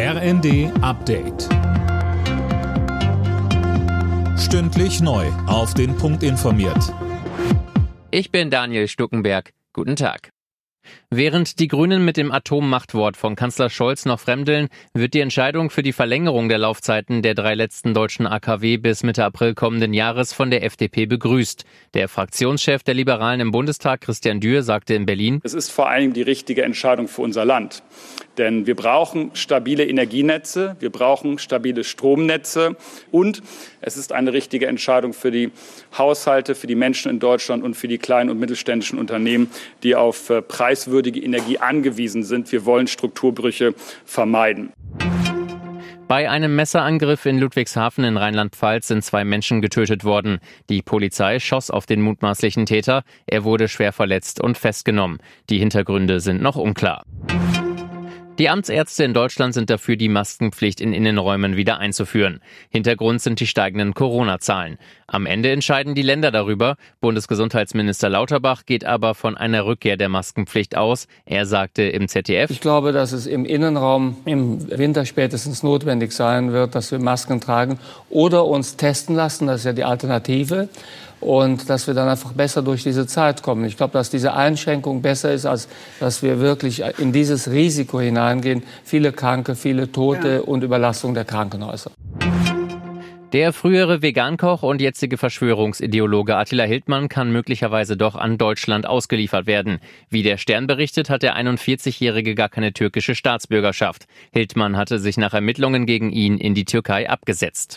RND Update. Stündlich neu. Auf den Punkt informiert. Ich bin Daniel Stuckenberg. Guten Tag. Während die Grünen mit dem Atommachtwort von Kanzler Scholz noch fremdeln, wird die Entscheidung für die Verlängerung der Laufzeiten der drei letzten deutschen AKW bis Mitte April kommenden Jahres von der FDP begrüßt. Der Fraktionschef der Liberalen im Bundestag, Christian Dürr, sagte in Berlin, Es ist vor allem die richtige Entscheidung für unser Land. Denn wir brauchen stabile Energienetze, wir brauchen stabile Stromnetze und es ist eine richtige Entscheidung für die Haushalte, für die Menschen in Deutschland und für die kleinen und mittelständischen Unternehmen, die auf äh, preiswürdige Energie angewiesen sind. Wir wollen Strukturbrüche vermeiden. Bei einem Messerangriff in Ludwigshafen in Rheinland-Pfalz sind zwei Menschen getötet worden. Die Polizei schoss auf den mutmaßlichen Täter. Er wurde schwer verletzt und festgenommen. Die Hintergründe sind noch unklar. Die Amtsärzte in Deutschland sind dafür, die Maskenpflicht in Innenräumen wieder einzuführen. Hintergrund sind die steigenden Corona-Zahlen. Am Ende entscheiden die Länder darüber. Bundesgesundheitsminister Lauterbach geht aber von einer Rückkehr der Maskenpflicht aus. Er sagte im ZDF, Ich glaube, dass es im Innenraum im Winter spätestens notwendig sein wird, dass wir Masken tragen oder uns testen lassen. Das ist ja die Alternative und dass wir dann einfach besser durch diese Zeit kommen. Ich glaube, dass diese Einschränkung besser ist, als dass wir wirklich in dieses Risiko hineingehen. Viele Kranke, viele Tote ja. und Überlastung der Krankenhäuser. Der frühere Vegankoch und jetzige Verschwörungsideologe Attila Hildmann kann möglicherweise doch an Deutschland ausgeliefert werden. Wie der Stern berichtet, hat der 41-Jährige gar keine türkische Staatsbürgerschaft. Hildmann hatte sich nach Ermittlungen gegen ihn in die Türkei abgesetzt.